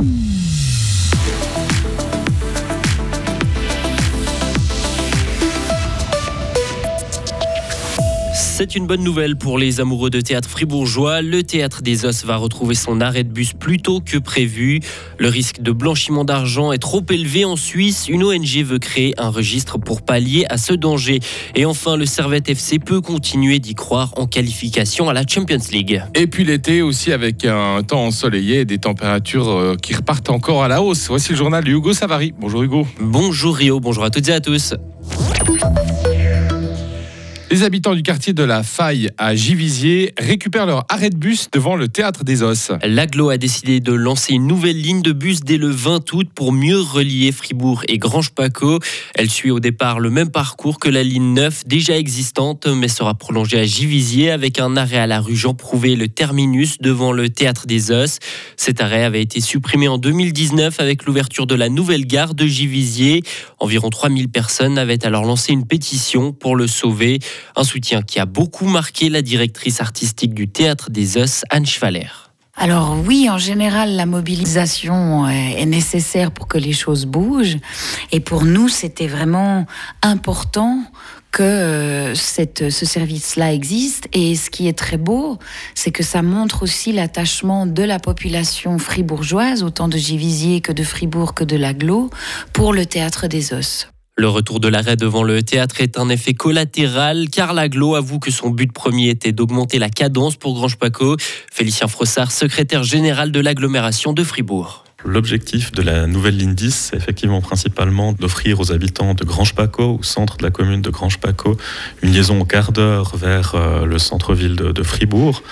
Mm-hmm. C'est une bonne nouvelle pour les amoureux de théâtre fribourgeois. Le théâtre des Os va retrouver son arrêt de bus plus tôt que prévu. Le risque de blanchiment d'argent est trop élevé en Suisse. Une ONG veut créer un registre pour pallier à ce danger. Et enfin, le Servette FC peut continuer d'y croire en qualification à la Champions League. Et puis l'été aussi avec un temps ensoleillé et des températures euh, qui repartent encore à la hausse. Voici le journal de Hugo Savary. Bonjour Hugo. Bonjour Rio, bonjour à toutes et à tous. Les habitants du quartier de la Faille à Givisier récupèrent leur arrêt de bus devant le théâtre des Os. L'aglo a décidé de lancer une nouvelle ligne de bus dès le 20 août pour mieux relier Fribourg et Grange-Paco. Elle suit au départ le même parcours que la ligne 9 déjà existante mais sera prolongée à Givisier avec un arrêt à la rue Jean Prouvé, le terminus devant le théâtre des Os. Cet arrêt avait été supprimé en 2019 avec l'ouverture de la nouvelle gare de Givisier. Environ 3000 personnes avaient alors lancé une pétition pour le sauver. Un soutien qui a beaucoup marqué la directrice artistique du Théâtre des Os, Anne Schwaller. Alors oui, en général, la mobilisation est nécessaire pour que les choses bougent. Et pour nous, c'était vraiment important que euh, ce service-là existe. Et ce qui est très beau, c'est que ça montre aussi l'attachement de la population fribourgeoise, autant de Givisier que de Fribourg que de l'Aglo, pour le théâtre des os. Le retour de l'arrêt devant le théâtre est un effet collatéral car l'aglo avoue que son but premier était d'augmenter la cadence pour Grange Paco. Félicien Frossard, secrétaire général de l'agglomération de Fribourg. L'objectif de la nouvelle ligne 10, c'est effectivement principalement d'offrir aux habitants de Grange-Paco, au centre de la commune de Grange-Paco, une liaison au quart d'heure vers euh, le centre-ville de, Fribourg.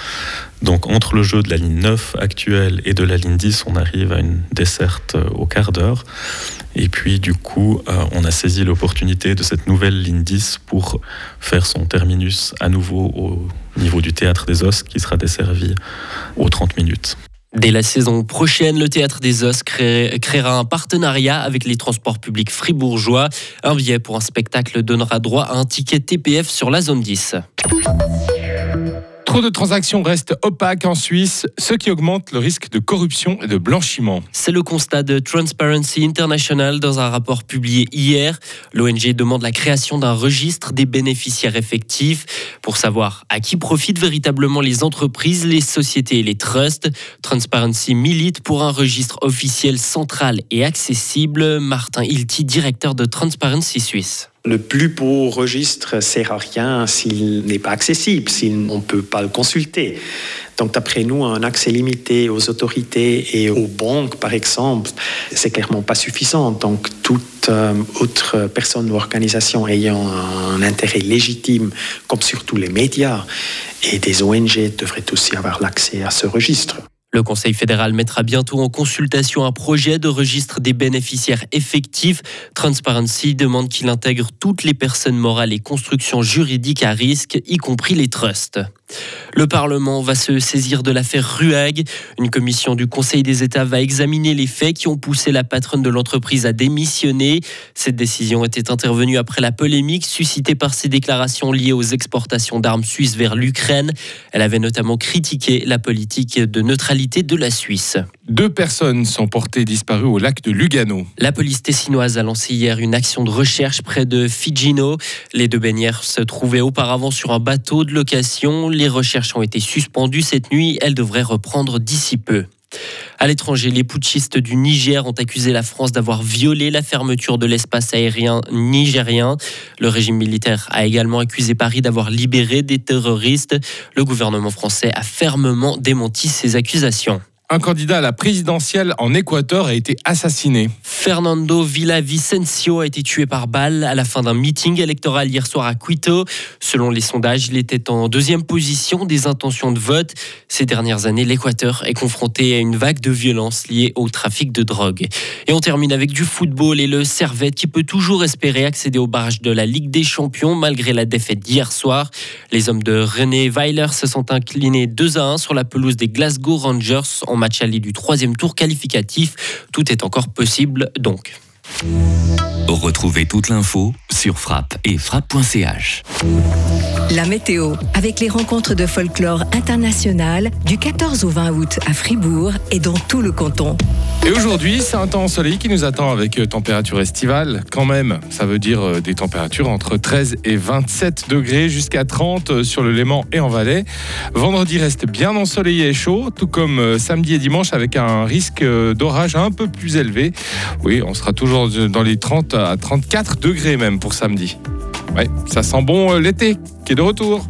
Donc entre le jeu de la ligne 9 actuelle et de la ligne 10, on arrive à une desserte euh, au quart d'heure. Et puis du coup, euh, on a saisi l'opportunité de cette nouvelle ligne 10 pour faire son terminus à nouveau au niveau du théâtre des Os qui sera desservi aux 30 minutes. Dès la saison prochaine, le Théâtre des Os créera un partenariat avec les transports publics fribourgeois. Un billet pour un spectacle donnera droit à un ticket TPF sur la zone 10. Trop de transactions restent opaques en Suisse, ce qui augmente le risque de corruption et de blanchiment. C'est le constat de Transparency International dans un rapport publié hier. L'ONG demande la création d'un registre des bénéficiaires effectifs pour savoir à qui profitent véritablement les entreprises, les sociétés et les trusts. Transparency milite pour un registre officiel central et accessible. Martin Hilti, directeur de Transparency Suisse. Le plus beau registre sert à rien s'il n'est pas accessible, si on ne peut pas le consulter. Donc, d'après nous, un accès limité aux autorités et aux banques, par exemple, c'est clairement pas suffisant. Donc, toute euh, autre personne ou organisation ayant un intérêt légitime, comme surtout les médias et des ONG, devrait aussi avoir l'accès à ce registre. Le Conseil fédéral mettra bientôt en consultation un projet de registre des bénéficiaires effectifs. Transparency demande qu'il intègre toutes les personnes morales et constructions juridiques à risque, y compris les trusts. Le Parlement va se saisir de l'affaire Ruag. Une commission du Conseil des États va examiner les faits qui ont poussé la patronne de l'entreprise à démissionner. Cette décision était intervenue après la polémique suscitée par ses déclarations liées aux exportations d'armes suisses vers l'Ukraine. Elle avait notamment critiqué la politique de neutralité de la Suisse. Deux personnes sont portées disparues au lac de Lugano. La police tessinoise a lancé hier une action de recherche près de Figino. Les deux baignères se trouvaient auparavant sur un bateau de location. Les recherches ont été suspendues cette nuit. Elles devraient reprendre d'ici peu. À l'étranger, les putschistes du Niger ont accusé la France d'avoir violé la fermeture de l'espace aérien nigérien. Le régime militaire a également accusé Paris d'avoir libéré des terroristes. Le gouvernement français a fermement démenti ces accusations un candidat à la présidentielle en Équateur a été assassiné. Fernando Villavicencio a été tué par balle à la fin d'un meeting électoral hier soir à Quito. Selon les sondages, il était en deuxième position des intentions de vote. Ces dernières années, l'Équateur est confronté à une vague de violence liée au trafic de drogue. Et on termine avec du football et le Servette qui peut toujours espérer accéder au barrage de la Ligue des Champions malgré la défaite d'hier soir. Les hommes de René Weiler se sont inclinés 2 à 1 sur la pelouse des Glasgow Rangers match aller du troisième tour qualificatif. Tout est encore possible donc. Retrouvez toute l'info sur frappe et frappe.ch. La météo, avec les rencontres de folklore international du 14 au 20 août à Fribourg et dans tout le canton. Et aujourd'hui, c'est un temps ensoleillé qui nous attend avec euh, température estivale. Quand même, ça veut dire euh, des températures entre 13 et 27 degrés jusqu'à 30 euh, sur le Léman et en Valais. Vendredi reste bien ensoleillé et chaud, tout comme samedi et dimanche avec un risque d'orage un peu plus élevé. Oui, on sera toujours dans les 30 à 34 degrés même pour samedi. Ouais, ça sent bon euh, l'été qui est de retour.